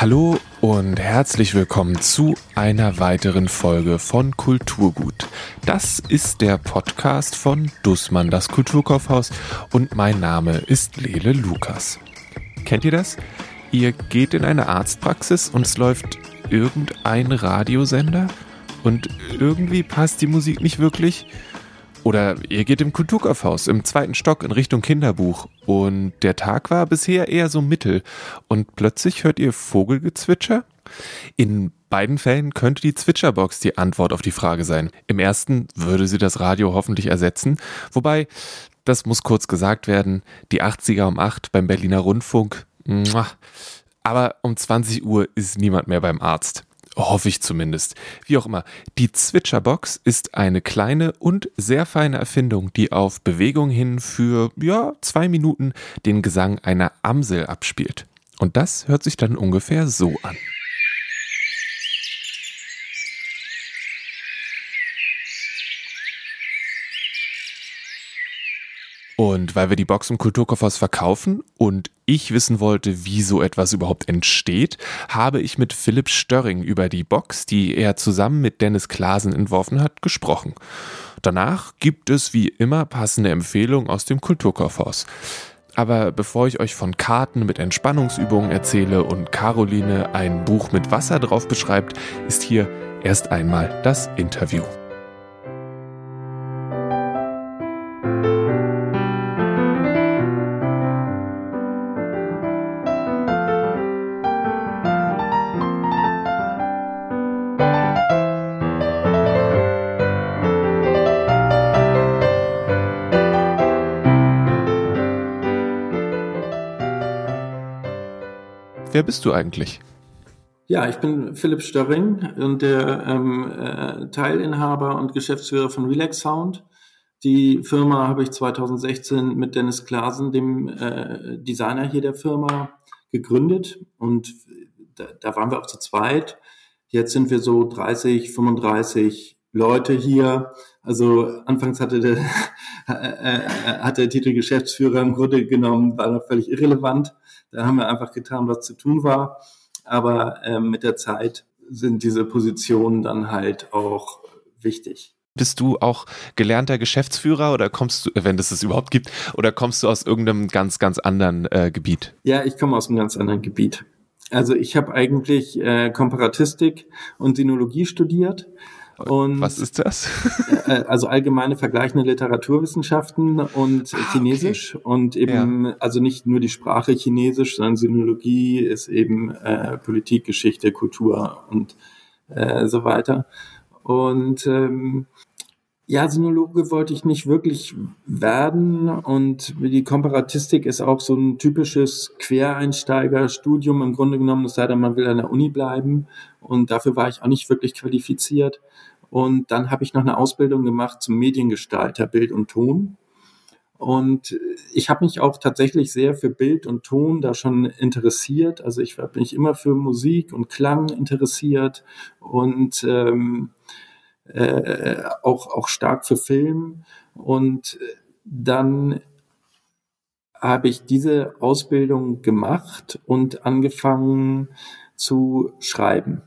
Hallo und herzlich willkommen zu einer weiteren Folge von Kulturgut. Das ist der Podcast von Dussmann, das Kulturkaufhaus und mein Name ist Lele Lukas. Kennt ihr das? Ihr geht in eine Arztpraxis und es läuft irgendein Radiosender und irgendwie passt die Musik nicht wirklich oder ihr geht im Kulturkaufhaus im zweiten Stock in Richtung Kinderbuch und der Tag war bisher eher so mittel und plötzlich hört ihr Vogelgezwitscher? In beiden Fällen könnte die Zwitscherbox die Antwort auf die Frage sein. Im ersten würde sie das Radio hoffentlich ersetzen, wobei, das muss kurz gesagt werden, die 80er um 8 beim Berliner Rundfunk, aber um 20 Uhr ist niemand mehr beim Arzt. Hoffe ich zumindest. Wie auch immer, die Zwitscherbox ist eine kleine und sehr feine Erfindung, die auf Bewegung hin für, ja, zwei Minuten den Gesang einer Amsel abspielt. Und das hört sich dann ungefähr so an. Und weil wir die Box im Kulturkaufhaus verkaufen und ich wissen wollte, wie so etwas überhaupt entsteht, habe ich mit Philipp Störring über die Box, die er zusammen mit Dennis Klasen entworfen hat, gesprochen. Danach gibt es wie immer passende Empfehlungen aus dem Kulturkaufhaus. Aber bevor ich euch von Karten mit Entspannungsübungen erzähle und Caroline ein Buch mit Wasser drauf beschreibt, ist hier erst einmal das Interview. Wer bist du eigentlich? Ja, ich bin Philipp Störring und der ähm, äh, Teilinhaber und Geschäftsführer von Relax Sound. Die Firma habe ich 2016 mit Dennis Klasen, dem äh, Designer hier der Firma, gegründet und da, da waren wir auch zu zweit. Jetzt sind wir so 30, 35 Leute hier. Also anfangs hatte der, äh, äh, hat der Titel Geschäftsführer im Grunde genommen, war noch völlig irrelevant. Da haben wir einfach getan, was zu tun war. Aber äh, mit der Zeit sind diese Positionen dann halt auch wichtig. Bist du auch gelernter Geschäftsführer oder kommst du, wenn es es überhaupt gibt, oder kommst du aus irgendeinem ganz, ganz anderen äh, Gebiet? Ja, ich komme aus einem ganz anderen Gebiet. Also ich habe eigentlich äh, Komparatistik und Sinologie studiert und, Was ist das? Äh, also allgemeine vergleichende Literaturwissenschaften und ah, Chinesisch okay. und eben ja. also nicht nur die Sprache Chinesisch, sondern Sinologie ist eben äh, Politik, Geschichte, Kultur und äh, so weiter. Und ähm, ja, Sinologe wollte ich nicht wirklich werden und die Komparatistik ist auch so ein typisches Quereinsteigerstudium im Grunde genommen, es sei denn, man will an der Uni bleiben und dafür war ich auch nicht wirklich qualifiziert. Und dann habe ich noch eine Ausbildung gemacht zum Mediengestalter Bild und Ton. Und ich habe mich auch tatsächlich sehr für Bild und Ton da schon interessiert. Also ich habe mich immer für Musik und Klang interessiert und ähm, äh, auch, auch stark für Film. Und dann habe ich diese Ausbildung gemacht und angefangen zu schreiben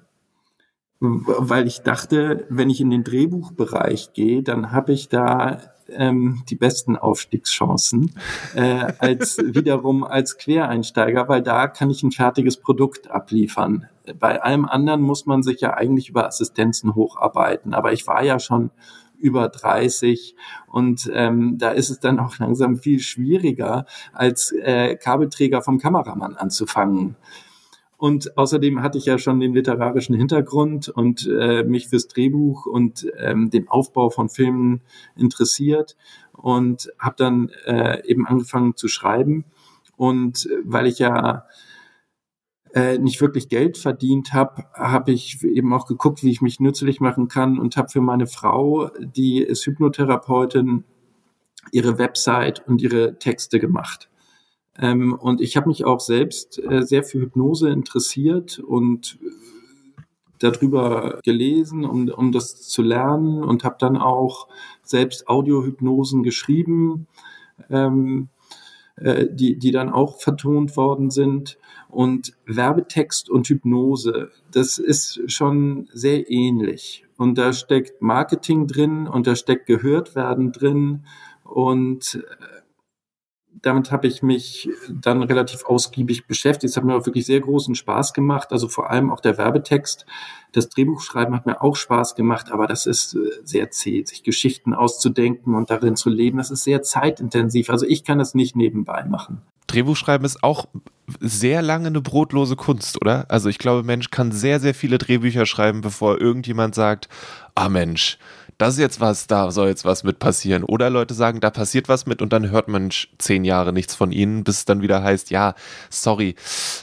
weil ich dachte, wenn ich in den Drehbuchbereich gehe, dann habe ich da ähm, die besten Aufstiegschancen äh, als wiederum als Quereinsteiger, weil da kann ich ein fertiges Produkt abliefern. Bei allem anderen muss man sich ja eigentlich über Assistenzen hocharbeiten, aber ich war ja schon über 30 und ähm, da ist es dann auch langsam viel schwieriger, als äh, Kabelträger vom Kameramann anzufangen. Und außerdem hatte ich ja schon den literarischen Hintergrund und äh, mich fürs Drehbuch und ähm, den Aufbau von Filmen interessiert und habe dann äh, eben angefangen zu schreiben. Und äh, weil ich ja äh, nicht wirklich Geld verdient habe, habe ich eben auch geguckt, wie ich mich nützlich machen kann und habe für meine Frau, die ist Hypnotherapeutin, ihre Website und ihre Texte gemacht. Ähm, und ich habe mich auch selbst äh, sehr für Hypnose interessiert und äh, darüber gelesen, um, um das zu lernen und habe dann auch selbst Audiohypnosen geschrieben. Ähm, äh, die, die dann auch vertont worden sind. Und Werbetext und Hypnose, das ist schon sehr ähnlich. Und da steckt Marketing drin und da steckt gehört werden drin. Und äh, damit habe ich mich dann relativ ausgiebig beschäftigt. Es hat mir auch wirklich sehr großen Spaß gemacht. Also vor allem auch der Werbetext. Das Drehbuchschreiben hat mir auch Spaß gemacht, aber das ist äh, sehr zäh, sich Geschichten auszudenken und darin zu leben. Das ist sehr zeitintensiv. Also ich kann das nicht nebenbei machen. Drehbuchschreiben ist auch sehr lange eine brotlose Kunst, oder? Also ich glaube, Mensch kann sehr, sehr viele Drehbücher schreiben, bevor irgendjemand sagt, ah Mensch, das ist jetzt was, da soll jetzt was mit passieren. Oder Leute sagen, da passiert was mit und dann hört man zehn Jahre nichts von ihnen, bis es dann wieder heißt, ja, sorry,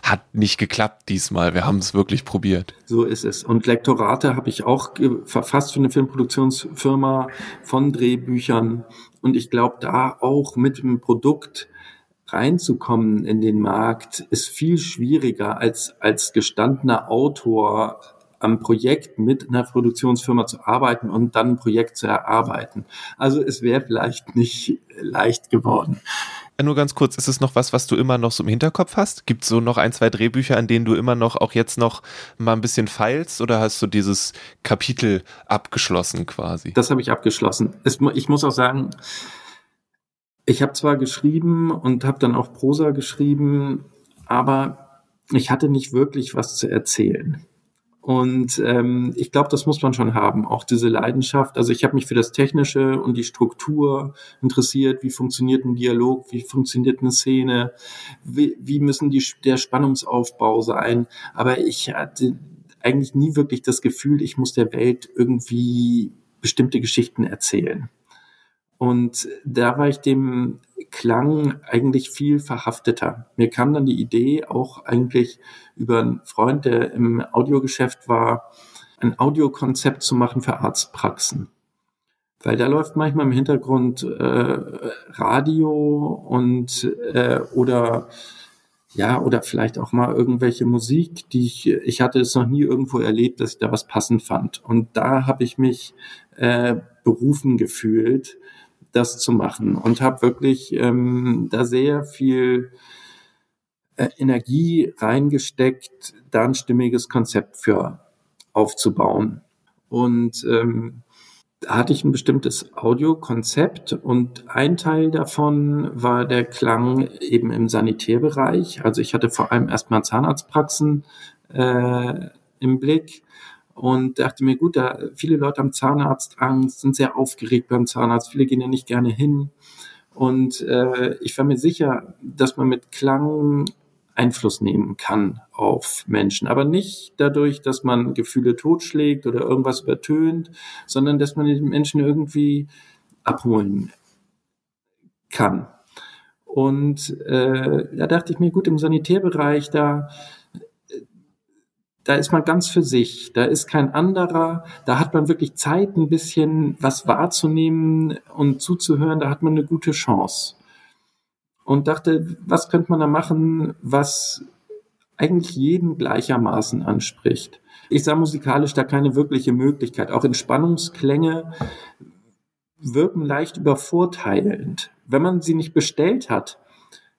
hat nicht geklappt diesmal, wir haben es wirklich probiert. So ist es. Und Lektorate habe ich auch verfasst für eine Filmproduktionsfirma von Drehbüchern. Und ich glaube, da auch mit dem Produkt reinzukommen in den Markt ist viel schwieriger als als gestandener Autor am Projekt mit einer Produktionsfirma zu arbeiten und dann ein Projekt zu erarbeiten. Also es wäre vielleicht nicht leicht geworden. Nur ganz kurz, ist es noch was, was du immer noch so im Hinterkopf hast? Gibt es so noch ein, zwei Drehbücher, an denen du immer noch auch jetzt noch mal ein bisschen feilst oder hast du dieses Kapitel abgeschlossen quasi? Das habe ich abgeschlossen. Es, ich muss auch sagen, ich habe zwar geschrieben und habe dann auch Prosa geschrieben, aber ich hatte nicht wirklich was zu erzählen. Und ähm, ich glaube, das muss man schon haben, auch diese Leidenschaft. Also ich habe mich für das Technische und die Struktur interessiert. Wie funktioniert ein Dialog? Wie funktioniert eine Szene? Wie, wie müssen die, der Spannungsaufbau sein? Aber ich hatte eigentlich nie wirklich das Gefühl, ich muss der Welt irgendwie bestimmte Geschichten erzählen. Und da war ich dem Klang eigentlich viel verhafteter. Mir kam dann die Idee, auch eigentlich über einen Freund, der im Audiogeschäft war, ein Audiokonzept zu machen für Arztpraxen. Weil da läuft manchmal im Hintergrund äh, Radio und äh, oder ja, oder vielleicht auch mal irgendwelche Musik, die ich, ich hatte es noch nie irgendwo erlebt, dass ich da was passend fand. Und da habe ich mich äh, berufen gefühlt, das zu machen und habe wirklich ähm, da sehr viel äh, Energie reingesteckt, da ein stimmiges Konzept für aufzubauen. Und ähm, da hatte ich ein bestimmtes Audiokonzept und ein Teil davon war der Klang eben im Sanitärbereich. Also ich hatte vor allem erstmal Zahnarztpraxen äh, im Blick und dachte mir, gut, da viele Leute haben Zahnarztangst, sind sehr aufgeregt beim Zahnarzt, viele gehen ja nicht gerne hin. Und äh, ich war mir sicher, dass man mit Klang Einfluss nehmen kann auf Menschen, aber nicht dadurch, dass man Gefühle totschlägt oder irgendwas übertönt, sondern dass man die Menschen irgendwie abholen kann. Und äh, da dachte ich mir, gut, im Sanitärbereich, da da ist man ganz für sich, da ist kein anderer, da hat man wirklich Zeit, ein bisschen was wahrzunehmen und zuzuhören, da hat man eine gute Chance. Und dachte, was könnte man da machen, was eigentlich jeden gleichermaßen anspricht. Ich sah musikalisch da keine wirkliche Möglichkeit. Auch Entspannungsklänge wirken leicht übervorteilend. Wenn man sie nicht bestellt hat,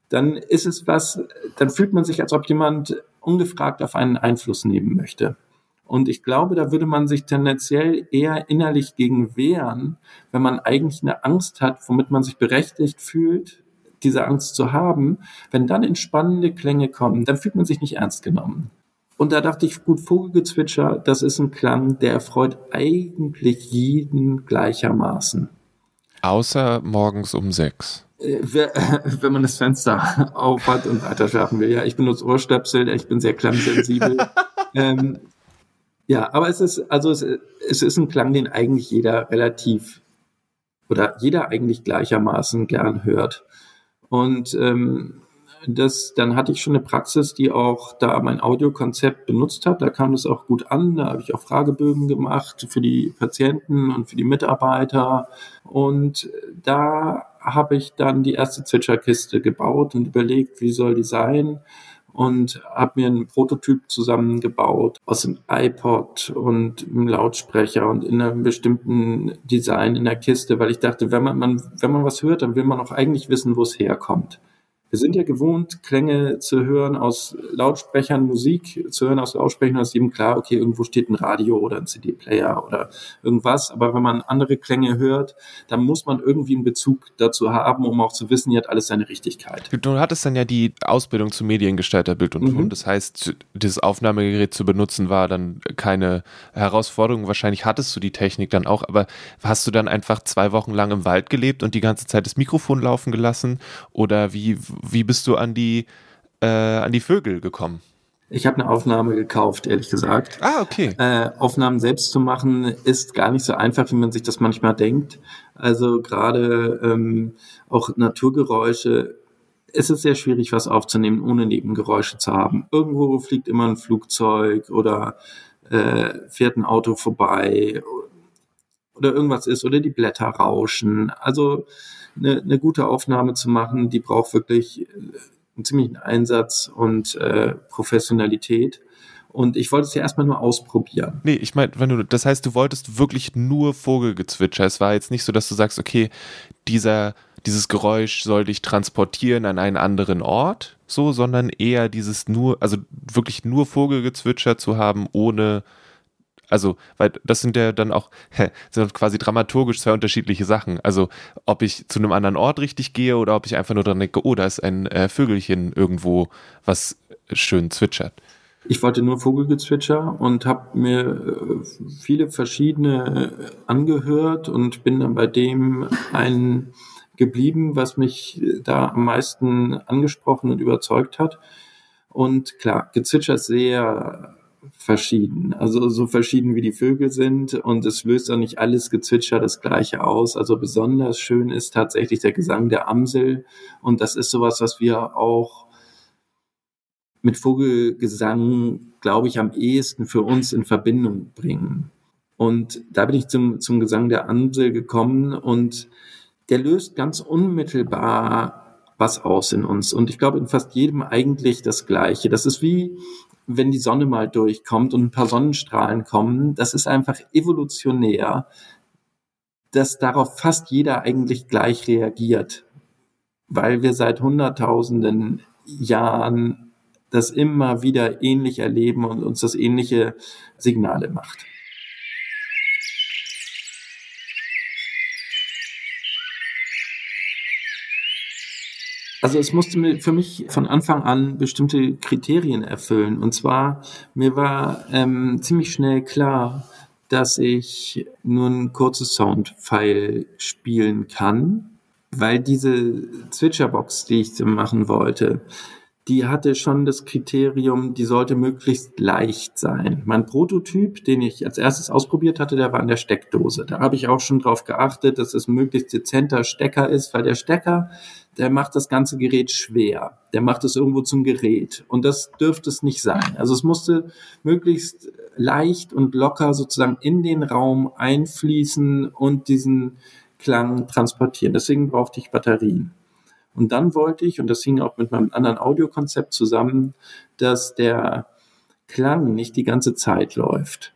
dann ist es was, dann fühlt man sich, als ob jemand ungefragt auf einen Einfluss nehmen möchte. Und ich glaube, da würde man sich tendenziell eher innerlich gegen wehren, wenn man eigentlich eine Angst hat, womit man sich berechtigt fühlt, diese Angst zu haben. Wenn dann entspannende Klänge kommen, dann fühlt man sich nicht ernst genommen. Und da dachte ich, gut, Vogelgezwitscher, das ist ein Klang, der erfreut eigentlich jeden gleichermaßen. Außer morgens um sechs. wenn man das Fenster auf hat und weiter schlafen will. Ja, ich benutze Ohrstöpsel, ich bin sehr klangsensibel. ähm, ja, aber es ist, also es, es ist ein Klang, den eigentlich jeder relativ oder jeder eigentlich gleichermaßen gern hört. Und ähm, das, dann hatte ich schon eine Praxis, die auch da mein Audiokonzept benutzt hat. Da kam das auch gut an. Da habe ich auch Fragebögen gemacht für die Patienten und für die Mitarbeiter. Und da habe ich dann die erste Zwitscherkiste gebaut und überlegt, wie soll die sein und habe mir einen Prototyp zusammengebaut aus dem iPod und einem Lautsprecher und in einem bestimmten Design in der Kiste, weil ich dachte, wenn man, man wenn man was hört, dann will man auch eigentlich wissen, wo es herkommt. Wir sind ja gewohnt, Klänge zu hören aus Lautsprechern, Musik zu hören aus Lautsprechern, da ist eben klar, okay, irgendwo steht ein Radio oder ein CD-Player oder irgendwas. Aber wenn man andere Klänge hört, dann muss man irgendwie einen Bezug dazu haben, um auch zu wissen, hier hat alles seine Richtigkeit. Du hattest dann ja die Ausbildung zum Mediengestalter Bild und Ton. Mhm. Das heißt, dieses Aufnahmegerät zu benutzen war dann keine Herausforderung. Wahrscheinlich hattest du die Technik dann auch, aber hast du dann einfach zwei Wochen lang im Wald gelebt und die ganze Zeit das Mikrofon laufen gelassen? Oder wie, wie bist du an die, äh, an die Vögel gekommen? Ich habe eine Aufnahme gekauft, ehrlich gesagt. Ah, okay. Äh, Aufnahmen selbst zu machen ist gar nicht so einfach, wie man sich das manchmal denkt. Also gerade ähm, auch Naturgeräusche. Es ist sehr schwierig, was aufzunehmen, ohne Nebengeräusche zu haben. Irgendwo fliegt immer ein Flugzeug oder äh, fährt ein Auto vorbei oder irgendwas ist oder die Blätter rauschen. Also eine, eine gute Aufnahme zu machen, die braucht wirklich äh, einen ziemlichen Einsatz und äh, Professionalität. Und ich wollte es ja erstmal nur ausprobieren. Nee, ich meine, wenn du, das heißt, du wolltest wirklich nur Vogelgezwitscher. Es war jetzt nicht so, dass du sagst, okay, dieser, dieses Geräusch soll dich transportieren an einen anderen Ort, so, sondern eher dieses nur, also wirklich nur Vogelgezwitscher zu haben, ohne also, weil das sind ja dann auch sind quasi dramaturgisch zwei unterschiedliche Sachen. Also, ob ich zu einem anderen Ort richtig gehe oder ob ich einfach nur dran denke, oh, da ist ein äh, Vögelchen irgendwo, was schön zwitschert. Ich wollte nur Vogelgezwitscher und habe mir äh, viele verschiedene äh, angehört und bin dann bei dem ein geblieben, was mich da am meisten angesprochen und überzeugt hat. Und klar, Gezwitscher ist sehr verschieden. Also so verschieden wie die Vögel sind und es löst auch nicht alles Gezwitscher das gleiche aus. Also besonders schön ist tatsächlich der Gesang der Amsel und das ist sowas, was wir auch mit Vogelgesang, glaube ich, am ehesten für uns in Verbindung bringen. Und da bin ich zum, zum Gesang der Amsel gekommen und der löst ganz unmittelbar was aus in uns. Und ich glaube, in fast jedem eigentlich das Gleiche. Das ist wie, wenn die Sonne mal durchkommt und ein paar Sonnenstrahlen kommen, das ist einfach evolutionär, dass darauf fast jeder eigentlich gleich reagiert, weil wir seit Hunderttausenden Jahren das immer wieder ähnlich erleben und uns das ähnliche Signale macht. Also es musste für mich von Anfang an bestimmte Kriterien erfüllen. Und zwar, mir war ähm, ziemlich schnell klar, dass ich nur ein kurzes Soundfile spielen kann, weil diese Zwitscherbox, die ich machen wollte, die hatte schon das Kriterium, die sollte möglichst leicht sein. Mein Prototyp, den ich als erstes ausprobiert hatte, der war an der Steckdose. Da habe ich auch schon darauf geachtet, dass es möglichst dezenter Stecker ist, weil der Stecker, der macht das ganze Gerät schwer. Der macht es irgendwo zum Gerät. Und das dürfte es nicht sein. Also es musste möglichst leicht und locker sozusagen in den Raum einfließen und diesen Klang transportieren. Deswegen brauchte ich Batterien. Und dann wollte ich, und das hing auch mit meinem anderen Audiokonzept zusammen, dass der Klang nicht die ganze Zeit läuft.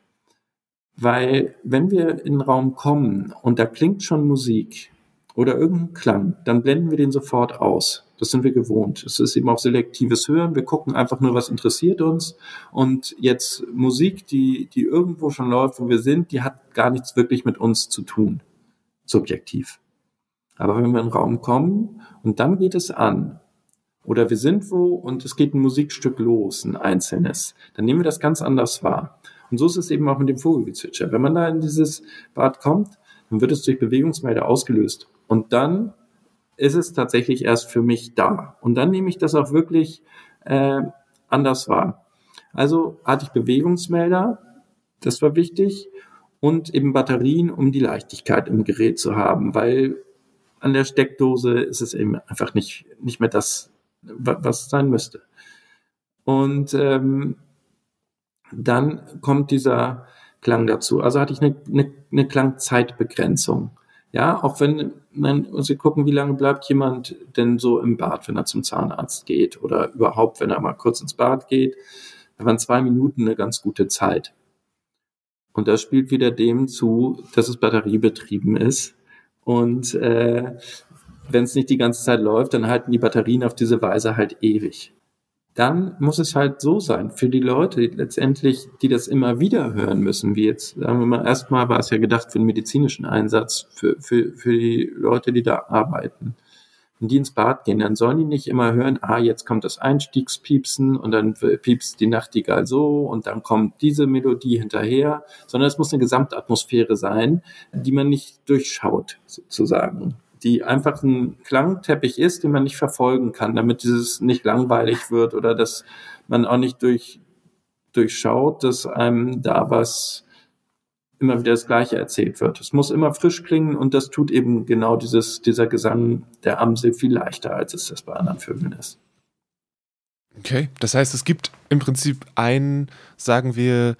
Weil wenn wir in den Raum kommen und da klingt schon Musik, oder irgendein Klang, dann blenden wir den sofort aus. Das sind wir gewohnt. Es ist eben auch selektives Hören. Wir gucken einfach nur, was interessiert uns. Und jetzt Musik, die, die irgendwo schon läuft, wo wir sind, die hat gar nichts wirklich mit uns zu tun. Subjektiv. Aber wenn wir in den Raum kommen und dann geht es an, oder wir sind wo und es geht ein Musikstück los, ein einzelnes, dann nehmen wir das ganz anders wahr. Und so ist es eben auch mit dem Vogelgezwitscher. Wenn man da in dieses Bad kommt, dann wird es durch Bewegungsmelder ausgelöst. Und dann ist es tatsächlich erst für mich da. Und dann nehme ich das auch wirklich äh, anders wahr. Also hatte ich Bewegungsmelder, das war wichtig, und eben Batterien, um die Leichtigkeit im Gerät zu haben, weil an der Steckdose ist es eben einfach nicht, nicht mehr das, was sein müsste. Und ähm, dann kommt dieser Klang dazu. Also hatte ich eine, eine, eine Klangzeitbegrenzung. Ja, auch wenn man, Sie gucken, wie lange bleibt jemand denn so im Bad, wenn er zum Zahnarzt geht oder überhaupt, wenn er mal kurz ins Bad geht. Da waren zwei Minuten eine ganz gute Zeit. Und das spielt wieder dem zu, dass es batteriebetrieben ist. Und äh, wenn es nicht die ganze Zeit läuft, dann halten die Batterien auf diese Weise halt ewig. Dann muss es halt so sein, für die Leute letztendlich, die das immer wieder hören müssen, wie jetzt, sagen wir mal, erstmal war es ja gedacht für den medizinischen Einsatz, für, für, für die Leute, die da arbeiten wenn die ins Bad gehen, dann sollen die nicht immer hören, ah, jetzt kommt das Einstiegspiepsen und dann piepst die Nachtigall so und dann kommt diese Melodie hinterher, sondern es muss eine Gesamtatmosphäre sein, die man nicht durchschaut, sozusagen. Die einfach ein Klangteppich ist, den man nicht verfolgen kann, damit dieses nicht langweilig wird oder dass man auch nicht durch, durchschaut, dass einem da was immer wieder das Gleiche erzählt wird. Es muss immer frisch klingen und das tut eben genau dieses, dieser Gesang der Amsel viel leichter, als es das bei anderen Vögeln ist. Okay, das heißt, es gibt im Prinzip ein, sagen wir,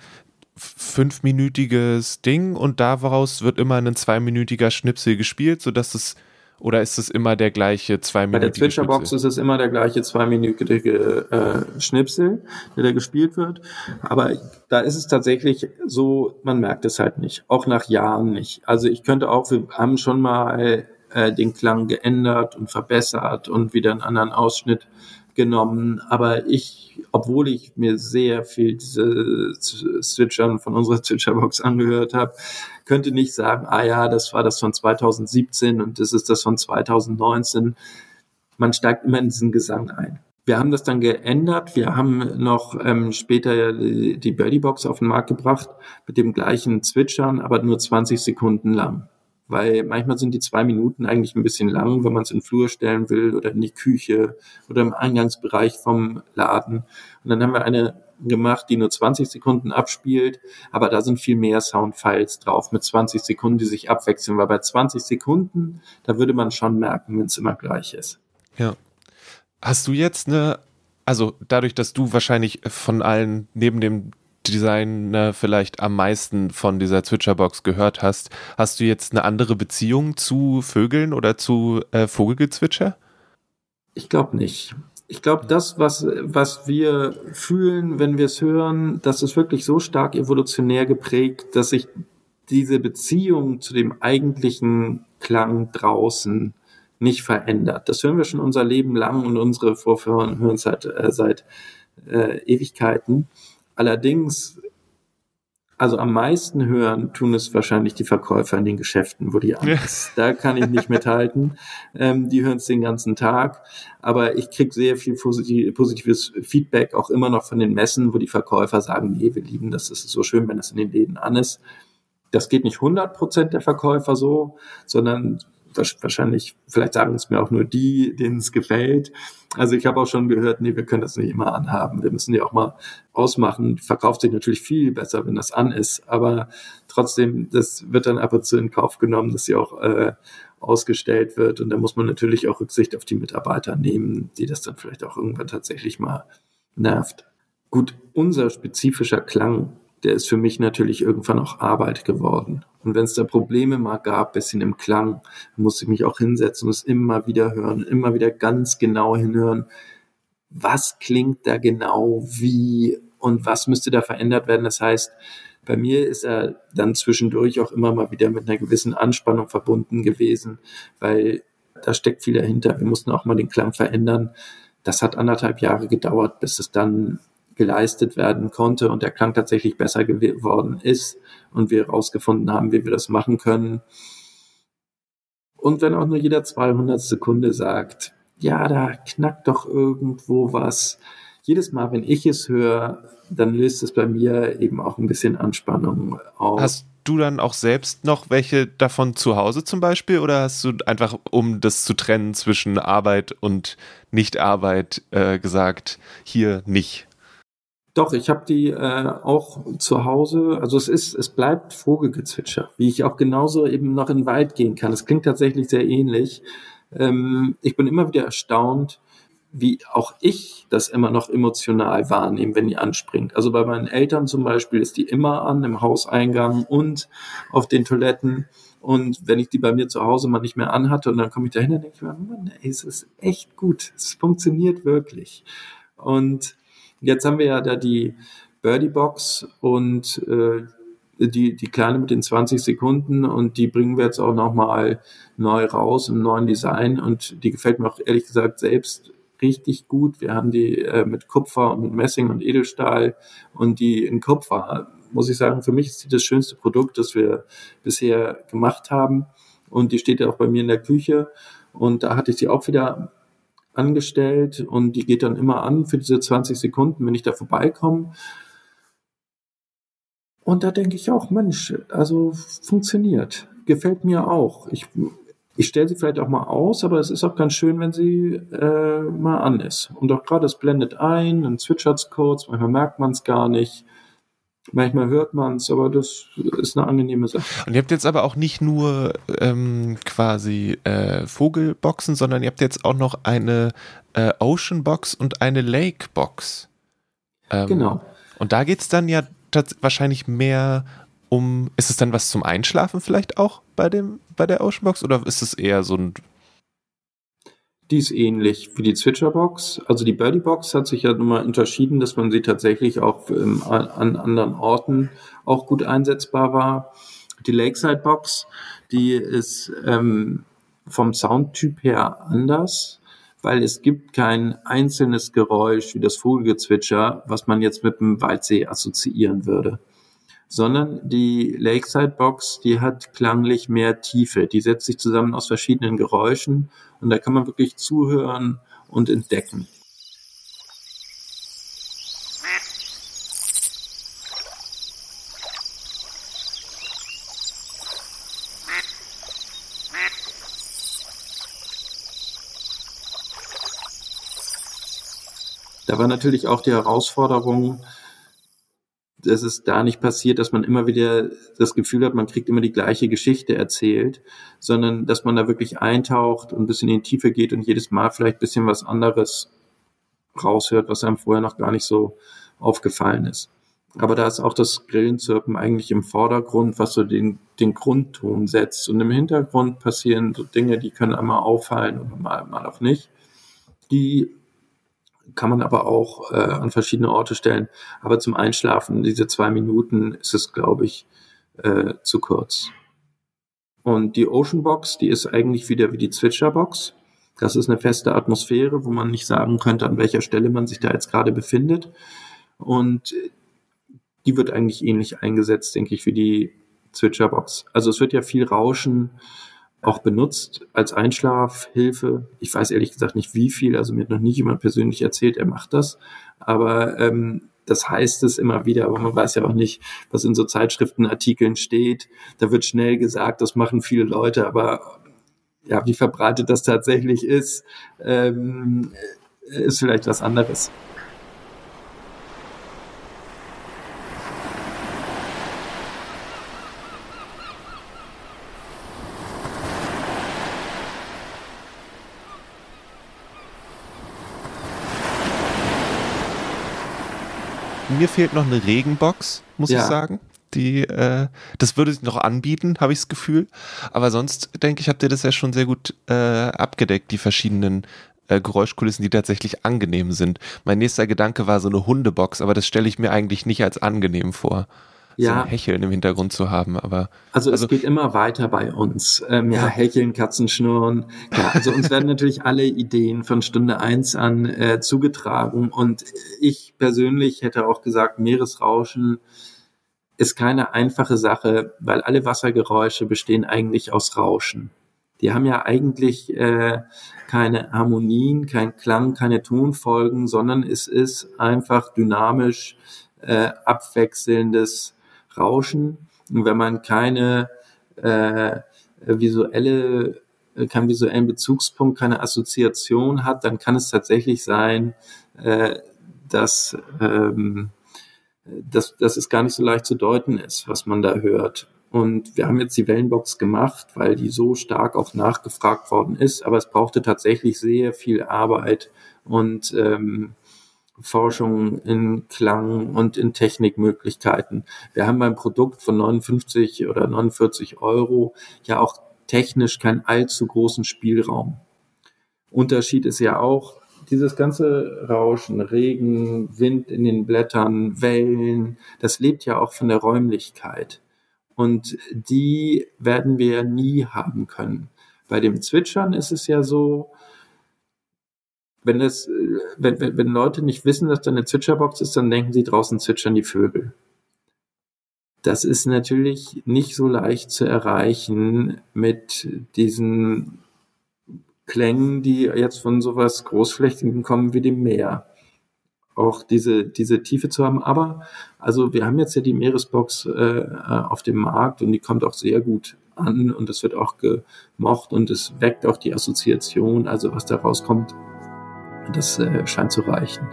fünfminütiges Ding und daraus wird immer ein zweiminütiger Schnipsel gespielt, sodass es oder ist es immer der gleiche zweiminütige Bei der Zwitscherbox ist es immer der gleiche zweiminütige äh, Schnipsel, der da gespielt wird. Aber da ist es tatsächlich so, man merkt es halt nicht. Auch nach Jahren nicht. Also ich könnte auch, wir haben schon mal äh, den Klang geändert und verbessert und wieder einen anderen Ausschnitt genommen. Aber ich, obwohl ich mir sehr viel diese Switchern von unserer Switcherbox angehört habe, könnte nicht sagen, ah ja, das war das von 2017 und das ist das von 2019. Man steigt immer in diesen Gesang ein. Wir haben das dann geändert. Wir haben noch ähm, später die, die Birdie Box auf den Markt gebracht mit dem gleichen Zwitschern, aber nur 20 Sekunden lang weil manchmal sind die zwei Minuten eigentlich ein bisschen lang, wenn man es in den Flur stellen will oder in die Küche oder im Eingangsbereich vom Laden. Und dann haben wir eine gemacht, die nur 20 Sekunden abspielt, aber da sind viel mehr Soundfiles drauf mit 20 Sekunden, die sich abwechseln, weil bei 20 Sekunden, da würde man schon merken, wenn es immer gleich ist. Ja. Hast du jetzt eine, also dadurch, dass du wahrscheinlich von allen neben dem Designer vielleicht am meisten von dieser Zwitscherbox gehört hast, hast du jetzt eine andere Beziehung zu Vögeln oder zu äh, Vogelgezwitscher? Ich glaube nicht. Ich glaube, das, was, was wir fühlen, wenn wir es hören, das ist wirklich so stark evolutionär geprägt, dass sich diese Beziehung zu dem eigentlichen Klang draußen nicht verändert. Das hören wir schon unser Leben lang und unsere Vorfahren hören es seit, äh, seit äh, Ewigkeiten. Allerdings, also am meisten hören tun es wahrscheinlich die Verkäufer in den Geschäften, wo die Angst. Da kann ich nicht mithalten. Ähm, die hören es den ganzen Tag. Aber ich kriege sehr viel positives Feedback auch immer noch von den Messen, wo die Verkäufer sagen, nee, wir lieben das, es ist so schön, wenn das in den Läden an ist. Das geht nicht 100 Prozent der Verkäufer so, sondern wahrscheinlich, vielleicht sagen es mir auch nur die, denen es gefällt. Also ich habe auch schon gehört, nee, wir können das nicht immer anhaben. Wir müssen die auch mal ausmachen. Verkauft sich natürlich viel besser, wenn das an ist. Aber trotzdem, das wird dann ab und zu in Kauf genommen, dass sie auch äh, ausgestellt wird. Und da muss man natürlich auch Rücksicht auf die Mitarbeiter nehmen, die das dann vielleicht auch irgendwann tatsächlich mal nervt. Gut, unser spezifischer Klang der ist für mich natürlich irgendwann auch Arbeit geworden. Und wenn es da Probleme mal gab, bisschen im Klang, musste ich mich auch hinsetzen und es immer wieder hören, immer wieder ganz genau hinhören. Was klingt da genau wie und was müsste da verändert werden? Das heißt, bei mir ist er dann zwischendurch auch immer mal wieder mit einer gewissen Anspannung verbunden gewesen, weil da steckt viel dahinter. Wir mussten auch mal den Klang verändern. Das hat anderthalb Jahre gedauert, bis es dann geleistet werden konnte und der Klang tatsächlich besser geworden ist und wir herausgefunden haben, wie wir das machen können. Und wenn auch nur jeder 200 Sekunde sagt, ja, da knackt doch irgendwo was. Jedes Mal, wenn ich es höre, dann löst es bei mir eben auch ein bisschen Anspannung aus. Hast du dann auch selbst noch welche davon zu Hause zum Beispiel oder hast du einfach, um das zu trennen zwischen Arbeit und Nichtarbeit, äh, gesagt, hier nicht? Doch, ich habe die äh, auch zu Hause. Also es ist, es bleibt Vogelgezwitscher, wie ich auch genauso eben noch in den Wald gehen kann. Es klingt tatsächlich sehr ähnlich. Ähm, ich bin immer wieder erstaunt, wie auch ich das immer noch emotional wahrnehme, wenn die anspringt. Also bei meinen Eltern zum Beispiel ist die immer an im Hauseingang und auf den Toiletten. Und wenn ich die bei mir zu Hause mal nicht mehr anhatte und dann komme ich dahin, dann denke ich mir, Mann, ey, es ist echt gut. Es funktioniert wirklich. Und Jetzt haben wir ja da die Birdie Box und äh, die, die kleine mit den 20 Sekunden und die bringen wir jetzt auch nochmal neu raus im neuen Design und die gefällt mir auch ehrlich gesagt selbst richtig gut. Wir haben die äh, mit Kupfer und mit Messing und Edelstahl und die in Kupfer, muss ich sagen, für mich ist die das schönste Produkt, das wir bisher gemacht haben und die steht ja auch bei mir in der Küche und da hatte ich sie auch wieder angestellt und die geht dann immer an für diese 20 Sekunden, wenn ich da vorbeikomme und da denke ich auch, Mensch, also funktioniert. Gefällt mir auch. Ich, ich stelle sie vielleicht auch mal aus, aber es ist auch ganz schön, wenn sie äh, mal an ist. Und auch gerade es blendet ein, dann zwitschert es kurz, manchmal merkt man es gar nicht. Manchmal hört man es, aber das ist eine angenehme Sache. Und ihr habt jetzt aber auch nicht nur ähm, quasi äh, Vogelboxen, sondern ihr habt jetzt auch noch eine äh, Ocean Box und eine Lake Box. Ähm, genau. Und da geht es dann ja wahrscheinlich mehr um, ist es dann was zum Einschlafen vielleicht auch bei dem, bei der Oceanbox oder ist es eher so ein die ist ähnlich wie die Zwitscherbox. Also die Birdie-Box hat sich ja nun mal unterschieden, dass man sie tatsächlich auch ähm, an anderen Orten auch gut einsetzbar war. Die Lakeside-Box, die ist ähm, vom Soundtyp her anders, weil es gibt kein einzelnes Geräusch wie das Vogelgezwitscher, was man jetzt mit dem Waldsee assoziieren würde. Sondern die Lakeside Box, die hat klanglich mehr Tiefe. Die setzt sich zusammen aus verschiedenen Geräuschen und da kann man wirklich zuhören und entdecken. Da war natürlich auch die Herausforderung, dass es da nicht passiert, dass man immer wieder das Gefühl hat, man kriegt immer die gleiche Geschichte erzählt, sondern dass man da wirklich eintaucht und ein bisschen in die Tiefe geht und jedes Mal vielleicht ein bisschen was anderes raushört, was einem vorher noch gar nicht so aufgefallen ist. Aber da ist auch das Grillenzirpen eigentlich im Vordergrund, was so den, den Grundton setzt. Und im Hintergrund passieren so Dinge, die können einmal auffallen und mal, mal auch nicht. Die kann man aber auch äh, an verschiedene Orte stellen. Aber zum Einschlafen, diese zwei Minuten, ist es, glaube ich, äh, zu kurz. Und die Ocean Box, die ist eigentlich wieder wie die Zwitscher Box. Das ist eine feste Atmosphäre, wo man nicht sagen könnte, an welcher Stelle man sich da jetzt gerade befindet. Und die wird eigentlich ähnlich eingesetzt, denke ich, wie die Zwitscher Box. Also es wird ja viel Rauschen auch benutzt als Einschlafhilfe. Ich weiß ehrlich gesagt nicht wie viel, also mir hat noch nie jemand persönlich erzählt, er macht das. Aber ähm, das heißt es immer wieder, aber man weiß ja auch nicht, was in so Zeitschriftenartikeln steht. Da wird schnell gesagt, das machen viele Leute, aber ja, wie verbreitet das tatsächlich ist, ähm, ist vielleicht was anderes. Mir fehlt noch eine Regenbox, muss ja. ich sagen. Die, äh, das würde sich noch anbieten, habe ich das Gefühl. Aber sonst denke ich, habt ihr das ja schon sehr gut äh, abgedeckt, die verschiedenen äh, Geräuschkulissen, die tatsächlich angenehm sind. Mein nächster Gedanke war so eine Hundebox, aber das stelle ich mir eigentlich nicht als angenehm vor ja. so ein Hecheln im Hintergrund zu haben. Aber also, also es geht immer weiter bei uns. Ähm, ja, Hecheln, Katzenschnurren. Ja, also uns werden natürlich alle Ideen von Stunde eins an äh, zugetragen. Und ich persönlich hätte auch gesagt, Meeresrauschen ist keine einfache Sache, weil alle Wassergeräusche bestehen eigentlich aus Rauschen. Die haben ja eigentlich äh, keine Harmonien, kein Klang, keine Tonfolgen, sondern es ist einfach dynamisch äh, abwechselndes Rauschen. Und wenn man keine äh, visuelle, keinen visuellen Bezugspunkt, keine Assoziation hat, dann kann es tatsächlich sein, äh, dass, ähm, dass, dass es gar nicht so leicht zu deuten ist, was man da hört. Und wir haben jetzt die Wellenbox gemacht, weil die so stark auch nachgefragt worden ist. Aber es brauchte tatsächlich sehr viel Arbeit und ähm, Forschung in Klang und in Technikmöglichkeiten. Wir haben beim Produkt von 59 oder 49 Euro ja auch technisch keinen allzu großen Spielraum. Unterschied ist ja auch, dieses ganze Rauschen, Regen, Wind in den Blättern, Wellen, das lebt ja auch von der Räumlichkeit. Und die werden wir nie haben können. Bei dem Zwitschern ist es ja so, wenn, das, wenn, wenn, wenn Leute nicht wissen, dass da eine Zwitscherbox ist, dann denken sie, draußen zwitschern die Vögel. Das ist natürlich nicht so leicht zu erreichen mit diesen Klängen, die jetzt von sowas Großflächigen kommen wie dem Meer. Auch diese, diese Tiefe zu haben. Aber, also wir haben jetzt ja die Meeresbox äh, auf dem Markt und die kommt auch sehr gut an und es wird auch gemocht und es weckt auch die Assoziation, also was da rauskommt, das äh, scheint zu reichen.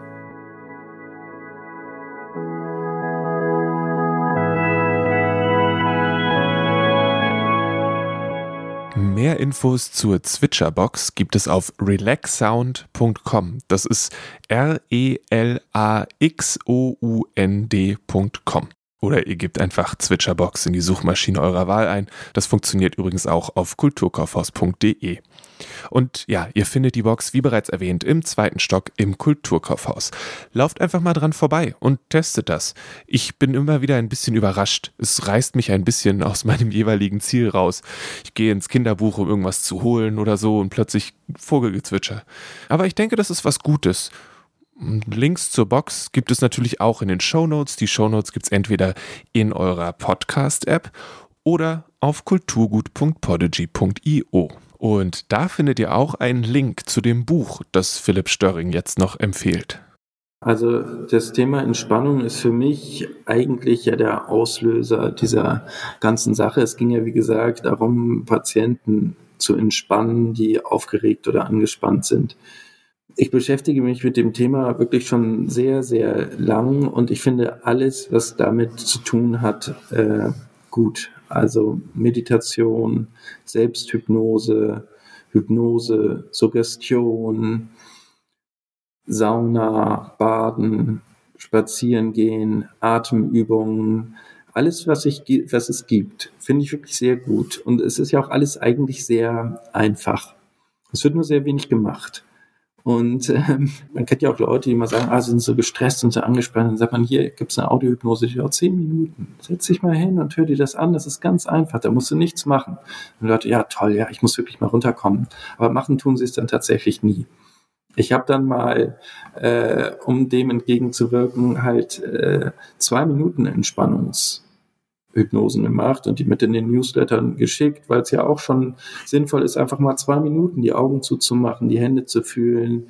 Mehr Infos zur Zwitscherbox gibt es auf relaxsound.com. Das ist R-E-L-A-X-O-U-N-D.com. Oder ihr gebt einfach Zwitscherbox in die Suchmaschine eurer Wahl ein. Das funktioniert übrigens auch auf kulturkaufhaus.de. Und ja, ihr findet die Box, wie bereits erwähnt, im zweiten Stock im Kulturkaufhaus. Lauft einfach mal dran vorbei und testet das. Ich bin immer wieder ein bisschen überrascht. Es reißt mich ein bisschen aus meinem jeweiligen Ziel raus. Ich gehe ins Kinderbuch, um irgendwas zu holen oder so und plötzlich Vogelgezwitscher. Aber ich denke, das ist was Gutes. Links zur Box gibt es natürlich auch in den Show Notes. Die Show Notes gibt es entweder in eurer Podcast-App oder auf kulturgut.podigy.io. Und da findet ihr auch einen Link zu dem Buch, das Philipp Störring jetzt noch empfiehlt. Also das Thema Entspannung ist für mich eigentlich ja der Auslöser dieser ganzen Sache. Es ging ja, wie gesagt, darum, Patienten zu entspannen, die aufgeregt oder angespannt sind. Ich beschäftige mich mit dem Thema wirklich schon sehr, sehr lang und ich finde alles, was damit zu tun hat, äh, gut. Also Meditation, Selbsthypnose, Hypnose, Suggestion, Sauna, Baden, Spazieren gehen, Atemübungen, alles, was, ich, was es gibt, finde ich wirklich sehr gut. Und es ist ja auch alles eigentlich sehr einfach. Es wird nur sehr wenig gemacht. Und ähm, man kennt ja auch Leute, die immer sagen, ah, sind so gestresst und so angespannt. Dann sagt man, hier gibt's eine Audiohypnose, die dauert zehn Minuten. Setz dich mal hin und hör dir das an. Das ist ganz einfach. Da musst du nichts machen. Und Leute, ja toll, ja, ich muss wirklich mal runterkommen. Aber machen tun sie es dann tatsächlich nie. Ich habe dann mal, äh, um dem entgegenzuwirken, halt äh, zwei Minuten Entspannungs Hypnosen gemacht und die mit in den Newslettern geschickt, weil es ja auch schon sinnvoll ist, einfach mal zwei Minuten die Augen zuzumachen, die Hände zu fühlen,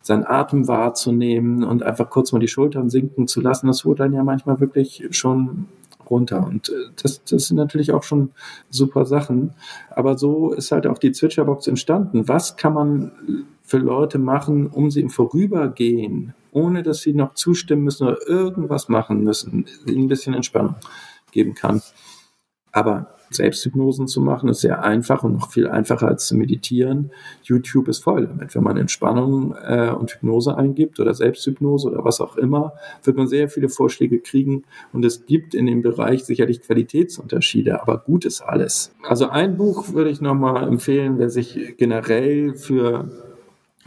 seinen Atem wahrzunehmen und einfach kurz mal die Schultern sinken zu lassen. Das holt dann ja manchmal wirklich schon runter. Und äh, das, das sind natürlich auch schon super Sachen. Aber so ist halt auch die Zwitscherbox entstanden. Was kann man für Leute machen, um sie im Vorübergehen, ohne dass sie noch zustimmen müssen oder irgendwas machen müssen, ein bisschen Entspannung geben kann. Aber Selbsthypnosen zu machen, ist sehr einfach und noch viel einfacher als zu meditieren. YouTube ist voll damit. Wenn man Entspannung äh, und Hypnose eingibt oder Selbsthypnose oder was auch immer, wird man sehr viele Vorschläge kriegen. Und es gibt in dem Bereich sicherlich Qualitätsunterschiede, aber gut ist alles. Also ein Buch würde ich nochmal empfehlen, wer sich generell für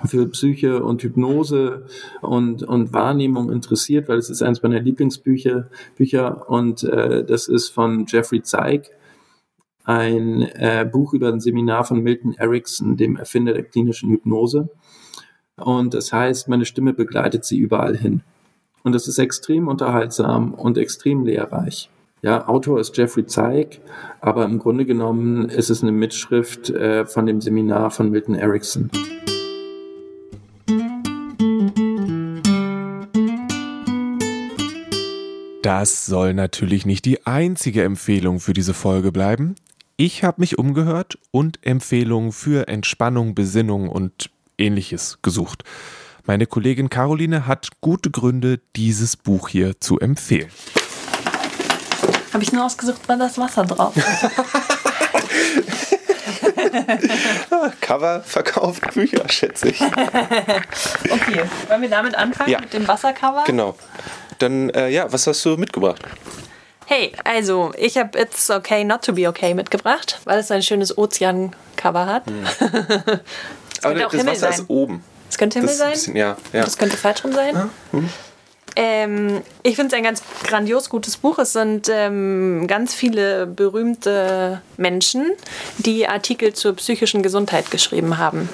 für Psyche und Hypnose und, und Wahrnehmung interessiert, weil es ist eines meiner Lieblingsbücher Bücher und äh, das ist von Jeffrey Zeig, ein äh, Buch über ein Seminar von Milton Erickson, dem Erfinder der klinischen Hypnose. Und das heißt, meine Stimme begleitet sie überall hin. Und das ist extrem unterhaltsam und extrem lehrreich. Ja, Autor ist Jeffrey Zeig, aber im Grunde genommen ist es eine Mitschrift äh, von dem Seminar von Milton Erickson. Das soll natürlich nicht die einzige Empfehlung für diese Folge bleiben. Ich habe mich umgehört und Empfehlungen für Entspannung, Besinnung und ähnliches gesucht. Meine Kollegin Caroline hat gute Gründe, dieses Buch hier zu empfehlen. Habe ich nur ausgesucht, weil das Wasser drauf ist. Cover verkauft Bücher, schätze ich. okay, wollen wir damit anfangen? Ja. Mit dem Wassercover? Genau. Dann, äh, ja, was hast du mitgebracht? Hey, also ich habe It's Okay Not to Be Okay mitgebracht, weil es ein schönes Ozean-Cover hat. Hm. Aber das Himmel Wasser sein. ist oben. Es könnte Himmel das sein? Bisschen, ja, ja. Das könnte Fallschirm sein? Ja. Hm. Ähm, ich finde es ein ganz grandios gutes Buch. Es sind ähm, ganz viele berühmte Menschen, die Artikel zur psychischen Gesundheit geschrieben haben.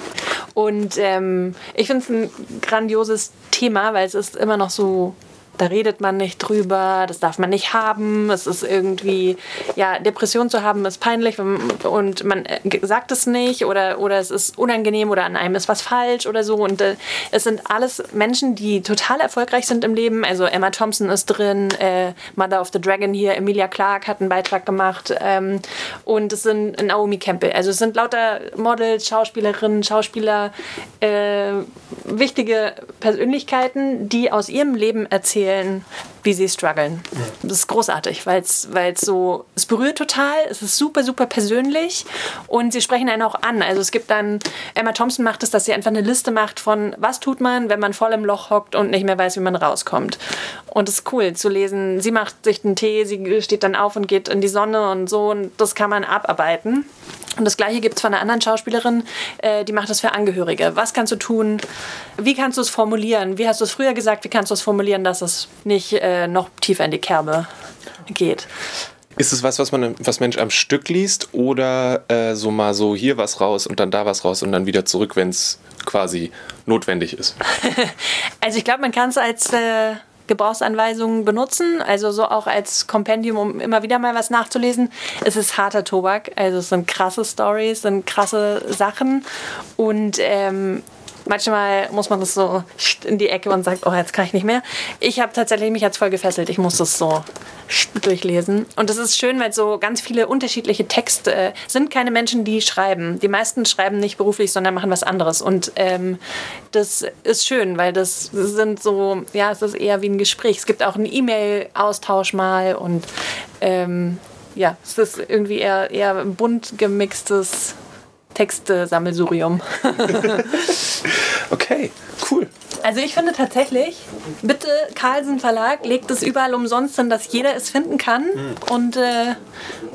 Und ähm, ich finde es ein grandioses Thema, weil es ist immer noch so da redet man nicht drüber, das darf man nicht haben. Es ist irgendwie, ja, Depression zu haben ist peinlich und man äh, sagt es nicht oder, oder es ist unangenehm oder an einem ist was falsch oder so. Und äh, es sind alles Menschen, die total erfolgreich sind im Leben. Also Emma Thompson ist drin, äh, Mother of the Dragon hier, Emilia Clarke hat einen Beitrag gemacht ähm, und es sind Naomi Campbell. Also es sind lauter Models, Schauspielerinnen, Schauspieler, äh, wichtige Persönlichkeiten, die aus ihrem Leben erzählen erzählen, wie sie strugglen. Das ist großartig, weil es so, es berührt total, es ist super, super persönlich und sie sprechen einen auch an. Also es gibt dann, Emma Thompson macht es, dass sie einfach eine Liste macht von, was tut man, wenn man voll im Loch hockt und nicht mehr weiß, wie man rauskommt. Und es ist cool zu lesen. Sie macht sich einen Tee, sie steht dann auf und geht in die Sonne und so und das kann man abarbeiten. Und das gleiche gibt es von einer anderen Schauspielerin, äh, die macht das für Angehörige. Was kannst du tun? Wie kannst du es formulieren? Wie hast du es früher gesagt? Wie kannst du es formulieren, dass es nicht äh, noch tiefer in die Kerbe geht? Ist es was, was man was Mensch am Stück liest oder äh, so mal so hier was raus und dann da was raus und dann wieder zurück, wenn es quasi notwendig ist? also ich glaube, man kann es als äh, Gebrauchsanweisungen benutzen, also so auch als Kompendium, um immer wieder mal was nachzulesen. Es ist harter Tobak, also es sind krasse Stories, sind krasse Sachen und ähm, manchmal muss man das so in die Ecke und sagt, oh, jetzt kann ich nicht mehr. Ich habe tatsächlich mich jetzt voll gefesselt. Ich muss das so durchlesen. Und das ist schön, weil so ganz viele unterschiedliche Texte äh, sind keine Menschen, die schreiben. Die meisten schreiben nicht beruflich, sondern machen was anderes. Und ähm, das ist schön, weil das sind so, ja, es ist eher wie ein Gespräch. Es gibt auch einen E-Mail-Austausch mal und ähm, ja, es ist irgendwie eher, eher bunt gemixtes Textsammelsurium. okay, cool. Also ich finde tatsächlich, bitte Carlsen Verlag legt es überall umsonst hin, dass jeder es finden kann mhm. und, äh,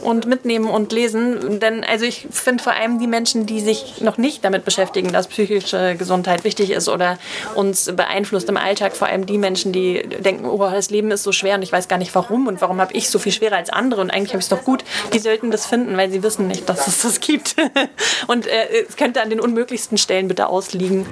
und mitnehmen und lesen. Denn also ich finde vor allem die Menschen, die sich noch nicht damit beschäftigen, dass psychische Gesundheit wichtig ist oder uns beeinflusst im Alltag, vor allem die Menschen, die denken, oh, das Leben ist so schwer und ich weiß gar nicht warum und warum habe ich so viel schwerer als andere und eigentlich habe ich es doch gut, die sollten das finden, weil sie wissen nicht, dass es das gibt. und äh, es könnte an den unmöglichsten Stellen bitte ausliegen.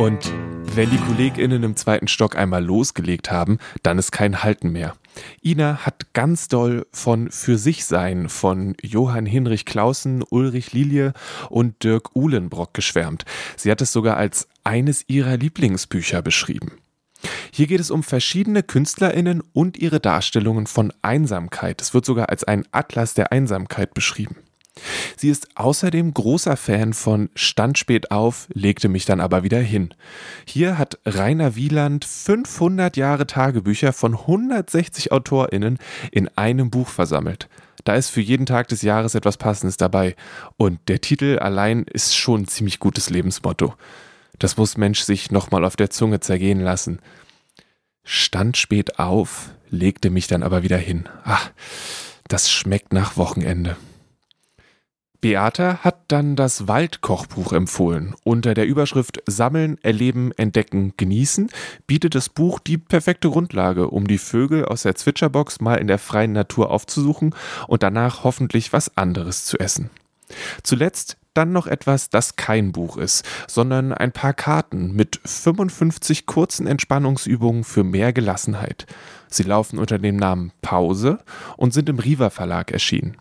Und wenn die KollegInnen im zweiten Stock einmal losgelegt haben, dann ist kein Halten mehr. Ina hat ganz doll von Für sich sein von Johann Hinrich Clausen, Ulrich Lilie und Dirk Uhlenbrock geschwärmt. Sie hat es sogar als eines ihrer Lieblingsbücher beschrieben. Hier geht es um verschiedene KünstlerInnen und ihre Darstellungen von Einsamkeit. Es wird sogar als ein Atlas der Einsamkeit beschrieben. Sie ist außerdem großer Fan von Stand spät auf, legte mich dann aber wieder hin. Hier hat Rainer Wieland 500 Jahre Tagebücher von 160 AutorInnen in einem Buch versammelt. Da ist für jeden Tag des Jahres etwas Passendes dabei. Und der Titel allein ist schon ein ziemlich gutes Lebensmotto. Das muss Mensch sich nochmal auf der Zunge zergehen lassen. Stand spät auf, legte mich dann aber wieder hin. Ach, das schmeckt nach Wochenende. Beata hat dann das Waldkochbuch empfohlen. Unter der Überschrift Sammeln, Erleben, Entdecken, Genießen bietet das Buch die perfekte Grundlage, um die Vögel aus der Zwitscherbox mal in der freien Natur aufzusuchen und danach hoffentlich was anderes zu essen. Zuletzt dann noch etwas, das kein Buch ist, sondern ein paar Karten mit 55 kurzen Entspannungsübungen für mehr Gelassenheit. Sie laufen unter dem Namen Pause und sind im Riva Verlag erschienen.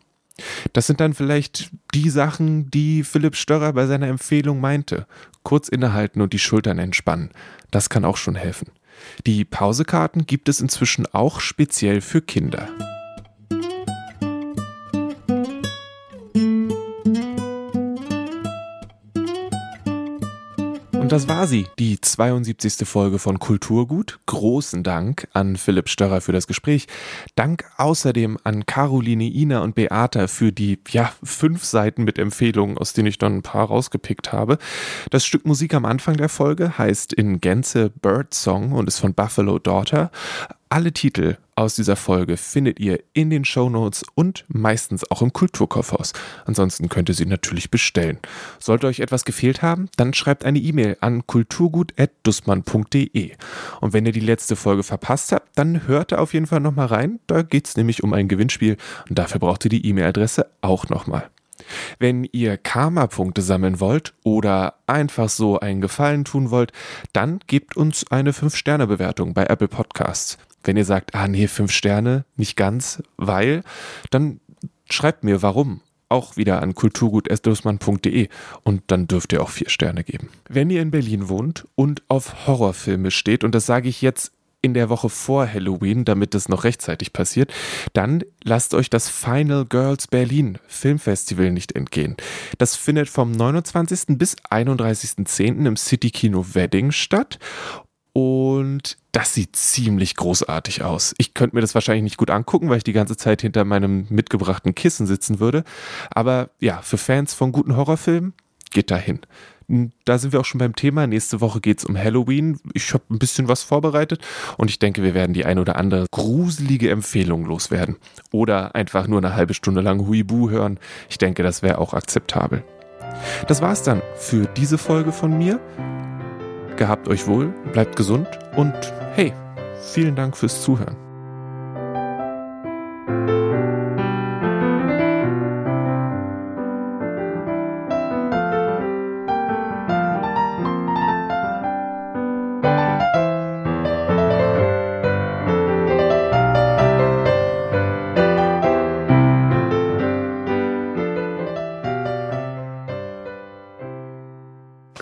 Das sind dann vielleicht die Sachen, die Philipp Störrer bei seiner Empfehlung meinte. Kurz innehalten und die Schultern entspannen. Das kann auch schon helfen. Die Pausekarten gibt es inzwischen auch speziell für Kinder. Und das war sie, die 72. Folge von Kulturgut. Großen Dank an Philipp Störrer für das Gespräch. Dank außerdem an Caroline, Ina und Beata für die, ja, fünf Seiten mit Empfehlungen, aus denen ich dann ein paar rausgepickt habe. Das Stück Musik am Anfang der Folge heißt in Gänze Bird Song und ist von Buffalo Daughter. Alle Titel aus dieser Folge findet ihr in den Show Notes und meistens auch im Kulturkaufhaus. Ansonsten könnt ihr sie natürlich bestellen. Sollte euch etwas gefehlt haben, dann schreibt eine E-Mail an kulturgut.dussmann.de. Und wenn ihr die letzte Folge verpasst habt, dann hört auf jeden Fall nochmal rein. Da geht es nämlich um ein Gewinnspiel und dafür braucht ihr die E-Mail-Adresse auch nochmal. Wenn ihr Karma-Punkte sammeln wollt oder einfach so einen Gefallen tun wollt, dann gebt uns eine 5-Sterne-Bewertung bei Apple Podcasts. Wenn ihr sagt, ah nee, 5 Sterne, nicht ganz, weil, dann schreibt mir warum auch wieder an kulturgut.dussmann.de und dann dürft ihr auch vier Sterne geben. Wenn ihr in Berlin wohnt und auf Horrorfilme steht, und das sage ich jetzt in der Woche vor Halloween, damit es noch rechtzeitig passiert, dann lasst euch das Final Girls Berlin Filmfestival nicht entgehen. Das findet vom 29. bis 31.10. im City Kino Wedding statt und das sieht ziemlich großartig aus. Ich könnte mir das wahrscheinlich nicht gut angucken, weil ich die ganze Zeit hinter meinem mitgebrachten Kissen sitzen würde. Aber ja, für Fans von guten Horrorfilmen, geht dahin da sind wir auch schon beim Thema. Nächste Woche geht es um Halloween. Ich habe ein bisschen was vorbereitet und ich denke, wir werden die ein oder andere gruselige Empfehlung loswerden. Oder einfach nur eine halbe Stunde lang Huibu hören. Ich denke, das wäre auch akzeptabel. Das war's dann für diese Folge von mir. Gehabt euch wohl, bleibt gesund und hey, vielen Dank fürs Zuhören.